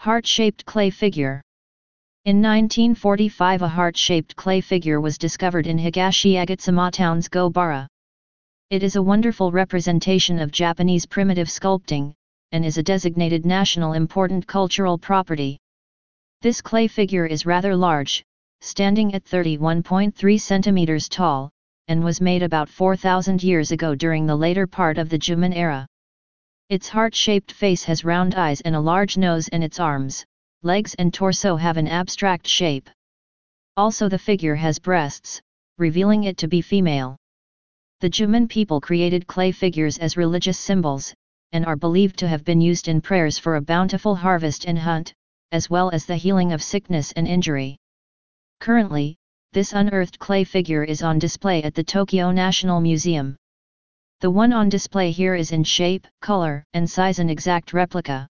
Heart-shaped clay figure. In 1945 a heart-shaped clay figure was discovered in Higashi Higashiagatsuma town's Gobara. It is a wonderful representation of Japanese primitive sculpting, and is a designated national important cultural property. This clay figure is rather large, standing at 31.3 centimeters tall, and was made about 4,000 years ago during the later part of the Jomon era. Its heart-shaped face has round eyes and a large nose and its arms, legs and torso have an abstract shape. Also the figure has breasts, revealing it to be female. The Jomon people created clay figures as religious symbols, and are believed to have been used in prayers for a bountiful harvest and hunt, as well as the healing of sickness and injury. Currently, this unearthed clay figure is on display at the Tokyo National Museum. The one on display here is in shape, color, and size an exact replica.